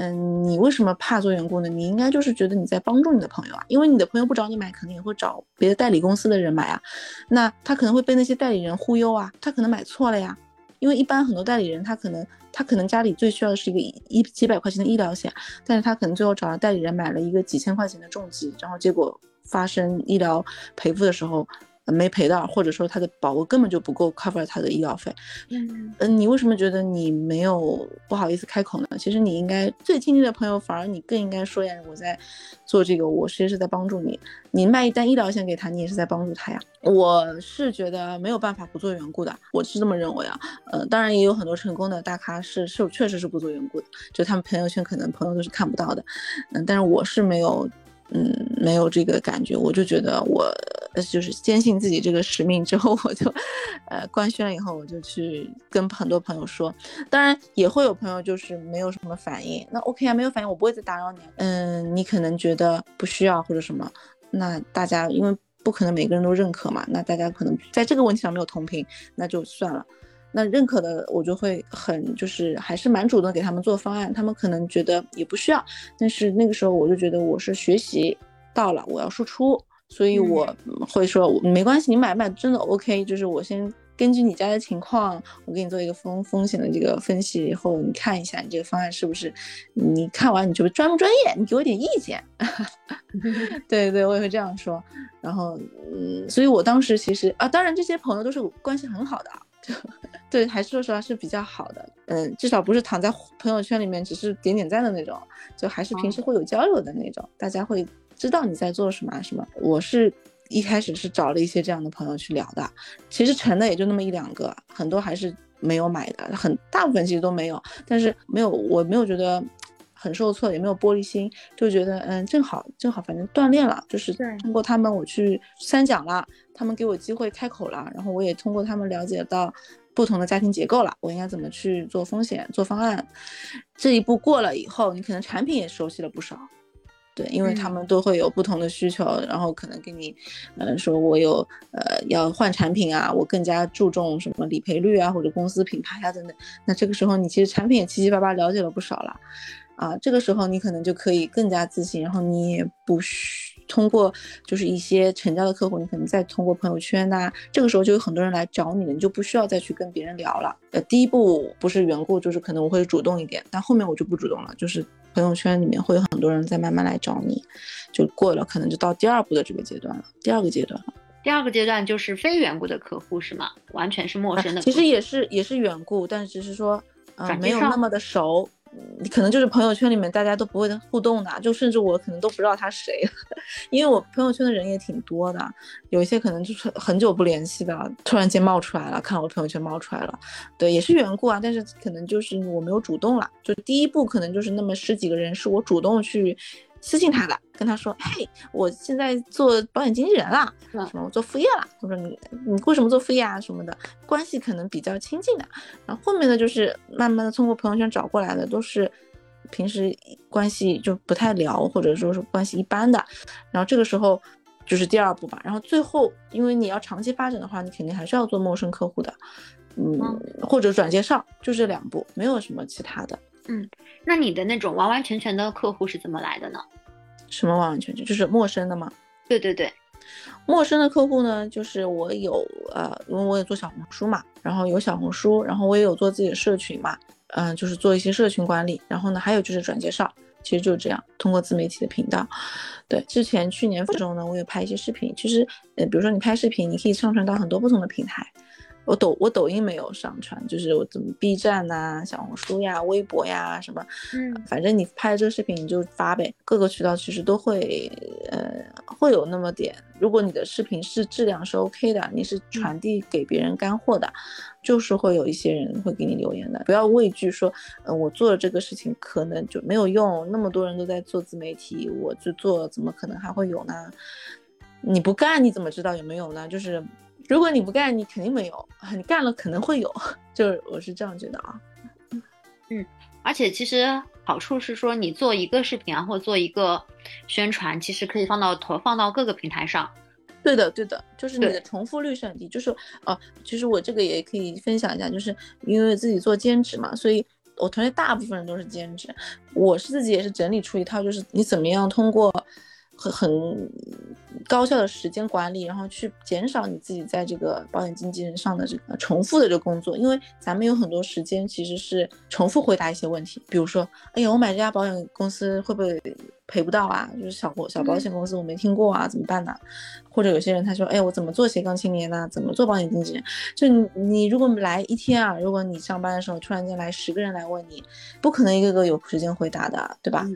嗯，你为什么怕做员工呢？你应该就是觉得你在帮助你的朋友啊，因为你的朋友不找你买，肯定也会找别的代理公司的人买啊。那他可能会被那些代理人忽悠啊，他可能买错了呀。因为一般很多代理人，他可能他可能家里最需要的是一个一几百块钱的医疗险，但是他可能最后找了代理人买了一个几千块钱的重疾，然后结果发生医疗赔付的时候。没赔到，或者说他的保额根本就不够 cover 他的医疗费。嗯嗯，你为什么觉得你没有不好意思开口呢？其实你应该最亲近的朋友，反而你更应该说呀，我在做这个，我实际是在帮助你。你卖一单医疗险给他，你也是在帮助他呀。我是觉得没有办法不做缘故的，我是这么认为啊。呃，当然也有很多成功的大咖是是确实是不做缘故的，就他们朋友圈可能朋友都是看不到的。嗯，但是我是没有。嗯，没有这个感觉，我就觉得我就是坚信自己这个使命之后，我就，呃，官宣了以后，我就去跟很多朋友说，当然也会有朋友就是没有什么反应，那 OK 啊，没有反应，我不会再打扰你。嗯，你可能觉得不需要或者什么，那大家因为不可能每个人都认可嘛，那大家可能在这个问题上没有同频，那就算了。那认可的我就会很就是还是蛮主动给他们做方案，他们可能觉得也不需要，但是那个时候我就觉得我是学习到了，我要输出，所以我会说没关系，你买不买真的 OK，就是我先根据你家的情况，我给你做一个风风险的这个分析，以后你看一下你这个方案是不是，你看完你就专不专业，你给我点意见，对对，我也会这样说，然后嗯，所以我当时其实啊，当然这些朋友都是关系很好的。对，还是说实话是比较好的，嗯，至少不是躺在朋友圈里面只是点点赞的那种，就还是平时会有交流的那种，大家会知道你在做什么什么。我是一开始是找了一些这样的朋友去聊的，其实成的也就那么一两个，很多还是没有买的，很大部分其实都没有，但是没有，我没有觉得。很受挫，也没有玻璃心，就觉得嗯，正好正好，反正锻炼了，就是通过他们我去三讲了，他们给我机会开口了，然后我也通过他们了解到不同的家庭结构了，我应该怎么去做风险、做方案。这一步过了以后，你可能产品也熟悉了不少，对，因为他们都会有不同的需求，然后可能跟你，呃，说我有呃要换产品啊，我更加注重什么理赔率啊，或者公司品牌啊等等，那这个时候你其实产品也七七八八了解了不少了。啊，这个时候你可能就可以更加自信，然后你也不需通过就是一些成交的客户，你可能再通过朋友圈呐，这个时候就有很多人来找你了，你就不需要再去跟别人聊了。呃，第一步不是缘故，就是可能我会主动一点，但后面我就不主动了，就是朋友圈里面会有很多人在慢慢来找你，就过了，可能就到第二步的这个阶段了，第二个阶段了。第二个阶段就是非缘故的客户是吗？完全是陌生的。其实也是也是缘故，但只是说，嗯，没有那么的熟。可能就是朋友圈里面大家都不会互动的，就甚至我可能都不知道他谁，因为我朋友圈的人也挺多的，有一些可能就是很久不联系的，突然间冒出来了，看我朋友圈冒出来了，对，也是缘故啊，但是可能就是我没有主动了，就第一步可能就是那么十几个人是我主动去。私信他的，跟他说，嘿，我现在做保险经纪人啦，什么我做副业啦，我说你你为什么做副业啊？什么的，关系可能比较亲近的，然后后面呢就是慢慢的通过朋友圈找过来的，都是平时关系就不太聊，或者说是关系一般的，然后这个时候就是第二步吧，然后最后因为你要长期发展的话，你肯定还是要做陌生客户的，嗯，或者转介绍，就这两步，没有什么其他的。嗯，那你的那种完完全全的客户是怎么来的呢？什么完完全全就是陌生的吗？对对对，陌生的客户呢，就是我有呃，因为我也做小红书嘛，然后有小红书，然后我也有做自己的社群嘛，嗯，就是做一些社群管理，然后呢，还有就是转介绍，其实就是这样，通过自媒体的频道。对，之前去年的时候呢，我也拍一些视频，其实呃，比如说你拍视频，你可以上传到很多不同的平台。我抖我抖音没有上传，就是我怎么 B 站呐、小红书呀、微博呀什么，嗯，反正你拍这个视频你就发呗，各个渠道其实都会，呃，会有那么点。如果你的视频是质量是 OK 的，你是传递给别人干货的，就是会有一些人会给你留言的。不要畏惧说，嗯，我做了这个事情可能就没有用，那么多人都在做自媒体，我就做怎么可能还会有呢？你不干你怎么知道有没有呢？就是。如果你不干，你肯定没有；你干了，可能会有。就是我是这样觉得啊。嗯，而且其实好处是说，你做一个视频啊，或者做一个宣传，其实可以放到投放到各个平台上。对的，对的，就是你的重复率是很低。就是哦，其实我这个也可以分享一下，就是因为自己做兼职嘛，所以我团队大部分人都是兼职。我是自己也是整理出一套，就是你怎么样通过。很很高效的时间管理，然后去减少你自己在这个保险经纪人上的这个重复的这个工作，因为咱们有很多时间其实是重复回答一些问题，比如说，哎呀，我买这家保险公司会不会赔不到啊？就是小小保险公司我没听过啊，怎么办呢？或者有些人他说，哎，我怎么做斜杠青年呢？怎么做保险经纪人？就你你如果来一天啊，如果你上班的时候突然间来十个人来问你，不可能一个个有时间回答的，对吧？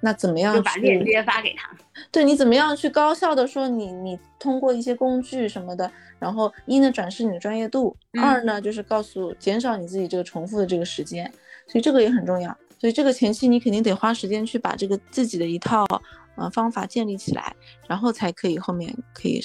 那怎么样？就把链接发给他。对你怎么样去高效的说你你通过一些工具什么的，然后一呢展示你的专业度，二呢就是告诉减少你自己这个重复的这个时间，所以这个也很重要。所以这个前期你肯定得花时间去把这个自己的一套呃方法建立起来，然后才可以后面可以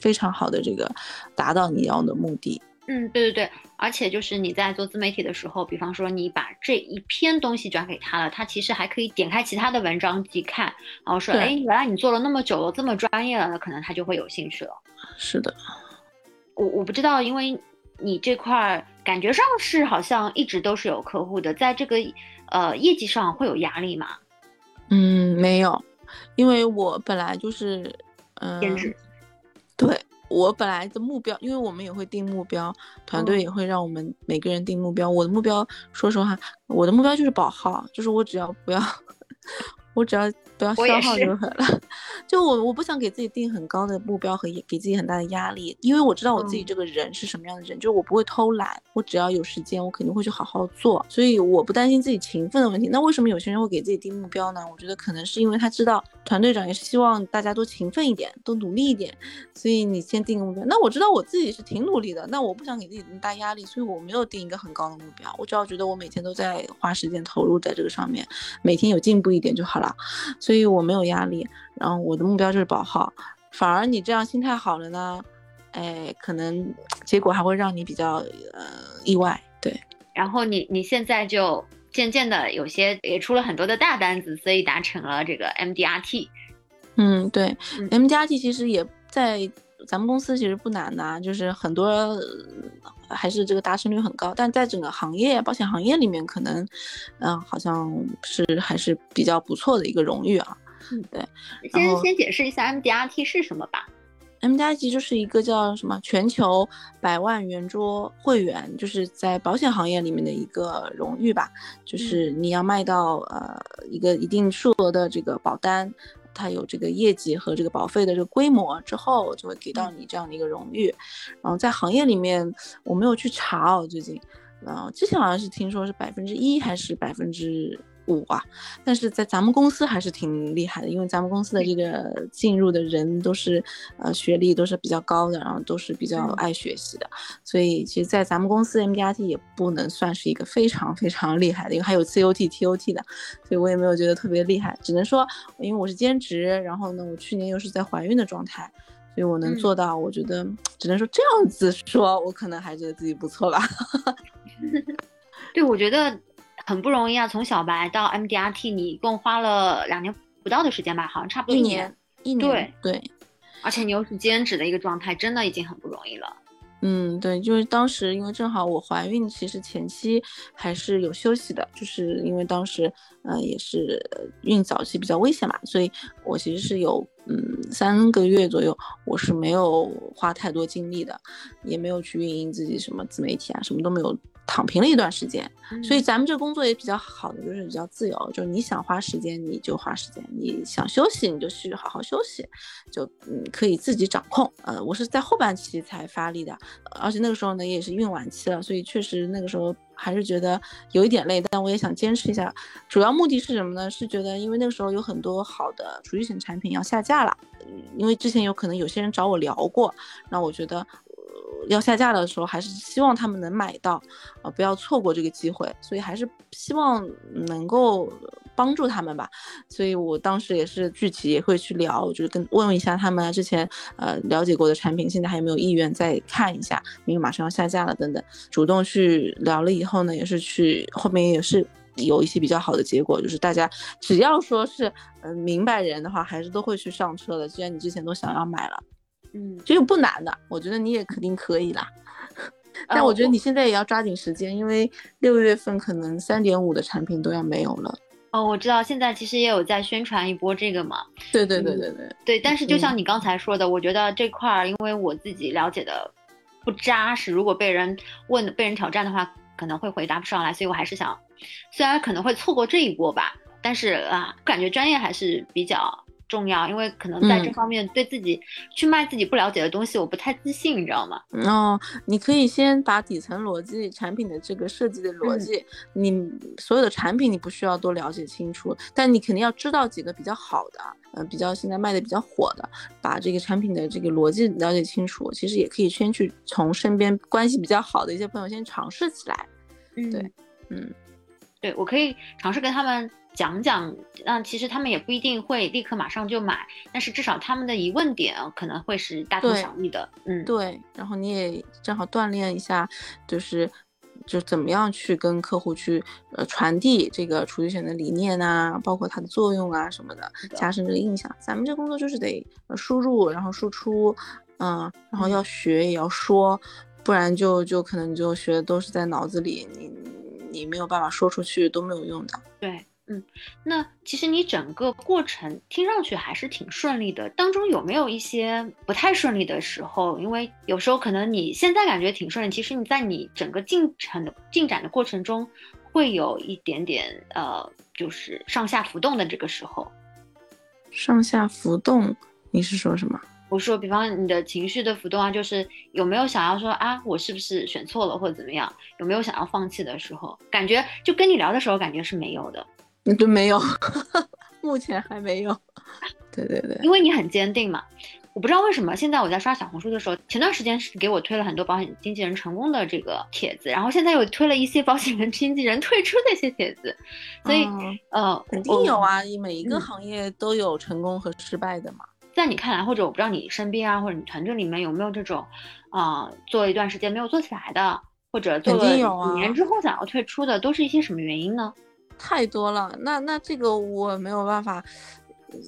非常好的这个达到你要的目的。嗯，对对对，而且就是你在做自媒体的时候，比方说你把这一篇东西转给他了，他其实还可以点开其他的文章去看，然后说，哎，原来你做了那么久了，这么专业了，那可能他就会有兴趣了。是的，我我不知道，因为你这块感觉上是好像一直都是有客户的，在这个呃业绩上会有压力吗？嗯，没有，因为我本来就是嗯，兼职，对。我本来的目标，因为我们也会定目标，团队也会让我们每个人定目标。我的目标，说实话，我的目标就是保号，就是我只要不要，我只要。不要消耗就好了。就我我不想给自己定很高的目标和给自己很大的压力，因为我知道我自己这个人是什么样的人，就是我不会偷懒，我只要有时间，我肯定会去好好做。所以我不担心自己勤奋的问题。那为什么有些人会给自己定目标呢？我觉得可能是因为他知道团队长也是希望大家都勤奋一点，都努力一点。所以你先定个目标。那我知道我自己是挺努力的，那我不想给自己那么大压力，所以我没有定一个很高的目标。我只要觉得我每天都在花时间投入在这个上面，每天有进步一点就好了。所以我没有压力。然后我的目标就是保号，反而你这样心态好了呢，哎，可能结果还会让你比较呃意外，对。然后你你现在就渐渐的有些也出了很多的大单子，所以达成了这个 MDRT。嗯，对，MDRT 其实也在咱们公司其实不难呐，就是很多还是这个达成率很高，但在整个行业保险行业里面，可能嗯好像是还是比较不错的一个荣誉啊。嗯，对，先先解释一下 MDRT 是什么吧。MDRT 就是一个叫什么全球百万圆桌会员，就是在保险行业里面的一个荣誉吧。就是你要卖到呃一个一定数额的这个保单，它有这个业绩和这个保费的这个规模之后，就会给到你这样的一个荣誉。然后在行业里面，我没有去查哦，最近，然后，之前好像是听说是百分之一还是百分之。五啊，但是在咱们公司还是挺厉害的，因为咱们公司的这个进入的人都是，呃，学历都是比较高的，然后都是比较爱学习的，所以其实，在咱们公司 MBRT 也不能算是一个非常非常厉害的，因为还有 COT、TOT 的，所以我也没有觉得特别厉害，只能说，因为我是兼职，然后呢，我去年又是在怀孕的状态，所以我能做到，我觉得只能说这样子说，我可能还觉得自己不错吧。对，我觉得。很不容易啊！从小白到 MDRT，你一共花了两年不到的时间吧？好像差不多一年。一年。对对。而且你又是兼职的一个状态，真的已经很不容易了。嗯，对，就是当时因为正好我怀孕，其实前期还是有休息的，就是因为当时呃也是孕早期比较危险嘛，所以我其实是有嗯三个月左右我是没有花太多精力的，也没有去运营自己什么自媒体啊，什么都没有。躺平了一段时间，所以咱们这工作也比较好的，就是比较自由，就是你想花时间你就花时间，你想休息你就去好好休息，就嗯可以自己掌控。呃，我是在后半期才发力的，而且那个时候呢也是孕晚期了，所以确实那个时候还是觉得有一点累，但我也想坚持一下。主要目的是什么呢？是觉得因为那个时候有很多好的储蓄型产品要下架了，因为之前有可能有些人找我聊过，那我觉得。要下架的时候，还是希望他们能买到，啊，不要错过这个机会。所以还是希望能够帮助他们吧。所以我当时也是具体也会去聊，就是跟问一下他们之前呃了解过的产品，现在还有没有意愿再看一下，因为马上要下架了等等。主动去聊了以后呢，也是去后面也是有一些比较好的结果，就是大家只要说是嗯明白人的话，还是都会去上车的。既然你之前都想要买了。嗯，这个不难的，我觉得你也肯定可以啦。但我觉得你现在也要抓紧时间，因为六月份可能三点五的产品都要没有了。哦，我知道，现在其实也有在宣传一波这个嘛。对对对对对对。但是就像你刚才说的，我觉得这块儿，因为我自己了解的不扎实，如果被人问、被人挑战的话，可能会回答不上来，所以我还是想，虽然可能会错过这一波吧，但是啊，感觉专业还是比较。重要，因为可能在这方面对自己去卖自己不了解的东西，我不太自信，你知道吗？哦，你可以先把底层逻辑、产品的这个设计的逻辑，你所有的产品你不需要多了解清楚，但你肯定要知道几个比较好的，呃，比较现在卖的比较火的，把这个产品的这个逻辑了解清楚。其实也可以先去从身边关系比较好的一些朋友先尝试起来。嗯，对，嗯，对我可以尝试跟他们。讲讲，那其实他们也不一定会立刻马上就买，但是至少他们的疑问点可能会是大同小异的。嗯，对。然后你也正好锻炼一下，就是就怎么样去跟客户去呃传递这个储蓄险的理念啊，包括它的作用啊什么的，加深这个印象。咱们这工作就是得输入，然后输出，嗯，然后要学也要说，不然就就可能就学的都是在脑子里，你你没有办法说出去都没有用的。对。嗯，那其实你整个过程听上去还是挺顺利的，当中有没有一些不太顺利的时候？因为有时候可能你现在感觉挺顺利，其实你在你整个进程的进展的过程中，会有一点点呃，就是上下浮动的这个时候。上下浮动，你是说什么？我说，比方你的情绪的浮动啊，就是有没有想要说啊，我是不是选错了或者怎么样？有没有想要放弃的时候？感觉就跟你聊的时候，感觉是没有的。那都没有，目前还没有。对对对，因为你很坚定嘛。我不知道为什么，现在我在刷小红书的时候，前段时间是给我推了很多保险经纪人成功的这个帖子，然后现在又推了一些保险人经纪人退出的一些帖子。所以，呃，肯定有啊，每一个行业都有成功和失败的嘛。在你看来，或者我不知道你身边啊，或者你团队里面有没有这种，啊，做了一段时间没有做起来的，或者做了几年之后想要退出的，都是一些什么原因呢？太多了，那那这个我没有办法。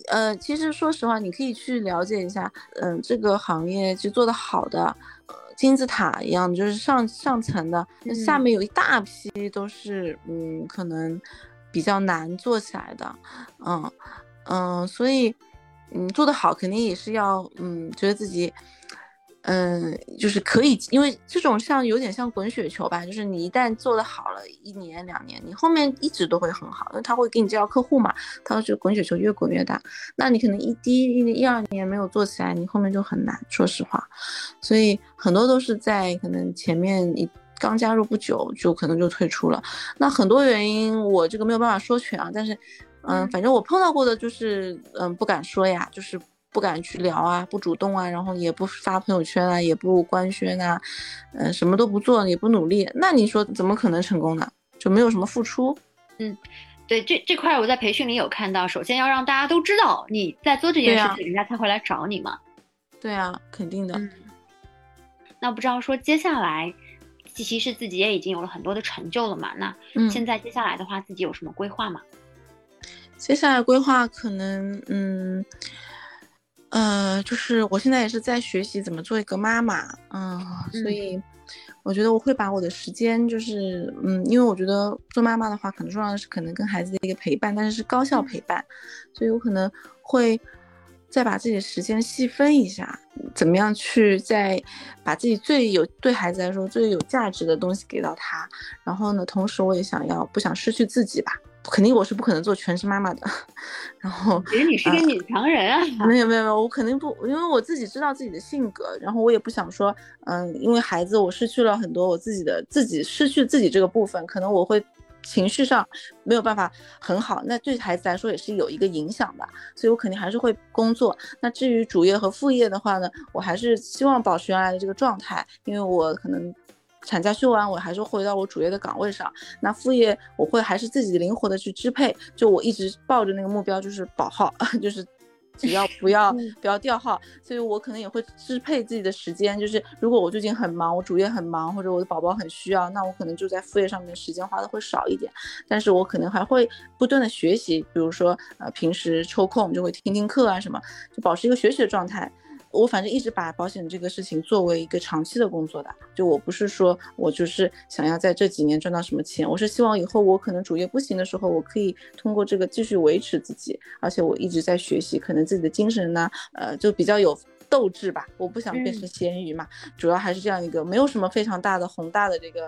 呃，其实说实话，你可以去了解一下，嗯，这个行业就做的好的，金字塔一样，就是上上层的，那下面有一大批都是，嗯，可能比较难做起来的，嗯嗯，所以，嗯，做的好肯定也是要，嗯，觉得自己嗯，就是可以，因为这种像有点像滚雪球吧，就是你一旦做的好了，一年两年，你后面一直都会很好，因为他会给你介绍客户嘛，他就滚雪球越滚越大。那你可能一第一一一二年没有做起来，你后面就很难，说实话。所以很多都是在可能前面你刚加入不久就可能就退出了。那很多原因我这个没有办法说全啊，但是嗯，反正我碰到过的就是嗯不敢说呀，就是。不敢去聊啊，不主动啊，然后也不发朋友圈啊，也不官宣啊，嗯，什么都不做，也不努力，那你说怎么可能成功呢？就没有什么付出。嗯，对，这这块我在培训里有看到，首先要让大家都知道你在做这件事情，人家才会来找你嘛。对啊，肯定的。那不知道说接下来，其实自己也已经有了很多的成就了嘛？那现在接下来的话，自己有什么规划吗？接下来规划可能，嗯。呃，就是我现在也是在学习怎么做一个妈妈，嗯，所以我觉得我会把我的时间，就是嗯，因为我觉得做妈妈的话，很重要的是可能跟孩子的一个陪伴，但是是高效陪伴，所以我可能会再把自己的时间细分一下，怎么样去再把自己最有对孩子来说最有价值的东西给到他，然后呢，同时我也想要不想失去自己吧。肯定我是不可能做全职妈妈的，然后其实你是个女强人啊，没有没有没有，我肯定不，因为我自己知道自己的性格，然后我也不想说，嗯，因为孩子我失去了很多我自己的自己失去自己这个部分，可能我会情绪上没有办法很好，那对孩子来说也是有一个影响吧，所以我肯定还是会工作。那至于主业和副业的话呢，我还是希望保持原来的这个状态，因为我可能。产假休完，我还是回到我主业的岗位上。那副业我会还是自己灵活的去支配。就我一直抱着那个目标，就是保号，就是只要不要不要掉号。所以我可能也会支配自己的时间。就是如果我最近很忙，我主业很忙，或者我的宝宝很需要，那我可能就在副业上面时间花的会少一点。但是我可能还会不断的学习，比如说呃平时抽空就会听听课啊什么，就保持一个学习的状态。我反正一直把保险这个事情作为一个长期的工作的，就我不是说我就是想要在这几年赚到什么钱，我是希望以后我可能主业不行的时候，我可以通过这个继续维持自己，而且我一直在学习，可能自己的精神呢，呃，就比较有斗志吧。我不想变成咸鱼嘛，主要还是这样一个，没有什么非常大的宏大的这个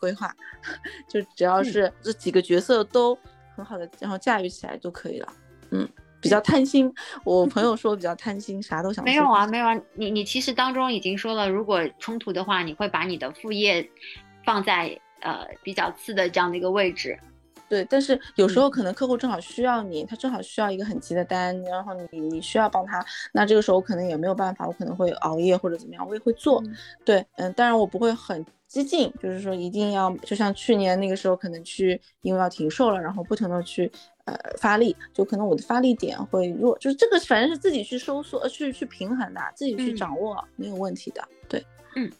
规划，就只要是这几个角色都很好的，然后驾驭起来就可以了。嗯。比较贪心，我朋友说比较贪心，啥都想。没有啊，没有啊，你你其实当中已经说了，如果冲突的话，你会把你的副业放在呃比较次的这样的一个位置。对，但是有时候可能客户正好需要你，他正好需要一个很急的单，然后你你需要帮他，那这个时候可能也没有办法，我可能会熬夜或者怎么样，我也会做。对，嗯，当然我不会很激进，就是说一定要，就像去年那个时候可能去，因为要停售了，然后不停的去。呃，发力就可能我的发力点会弱，就是这个反正是自己去收缩，去去平衡的，自己去掌握没有问题的。对，嗯，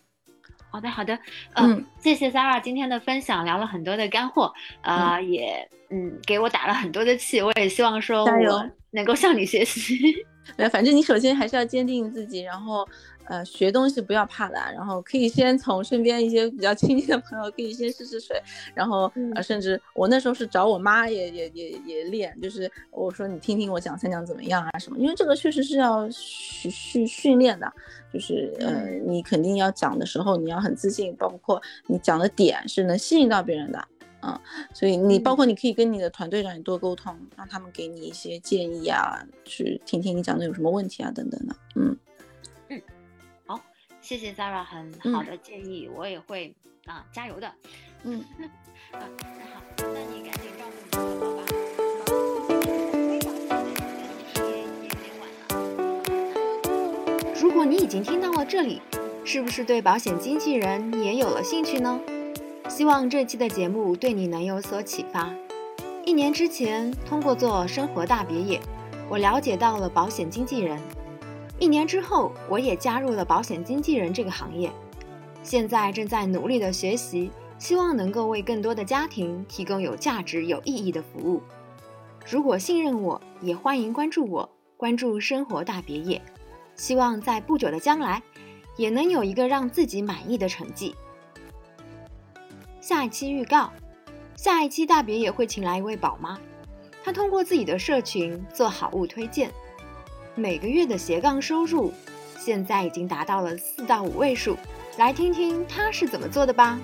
好的好的，嗯，谢谢 Zara 今天的分享，聊了很多的干货，呃，也嗯给我打了很多的气，我也希望说我能够向你学习。呃，反正你首先还是要坚定自己，然后。呃，学东西不要怕的，然后可以先从身边一些比较亲近的朋友，可以先试试水，然后呃，甚至我那时候是找我妈也也也也练，就是我说你听听我讲三讲怎么样啊什么，因为这个确实是要训训训练的，就是呃，你肯定要讲的时候你要很自信，包括你讲的点是能吸引到别人的，嗯，所以你包括你可以跟你的团队长也多沟通，让他们给你一些建议啊，去听听你讲的有什么问题啊等等的，嗯嗯，好。谢谢 Zara 很好的建议，我也会啊加油的。嗯，啊，那好，那你赶紧照顾你的宝宝吧。如果你已经听到了这里，是不是对保险经纪人也有了兴趣呢？希望这期的节目对你能有所启发。一年之前，通过做生活大别野，我了解到了保险经纪人。一年之后，我也加入了保险经纪人这个行业，现在正在努力的学习，希望能够为更多的家庭提供有价值、有意义的服务。如果信任我，也欢迎关注我，关注生活大别野，希望在不久的将来，也能有一个让自己满意的成绩。下一期预告：下一期大别也会请来一位宝妈，她通过自己的社群做好物推荐。每个月的斜杠收入现在已经达到了四到五位数。来听听她是怎么做的吧。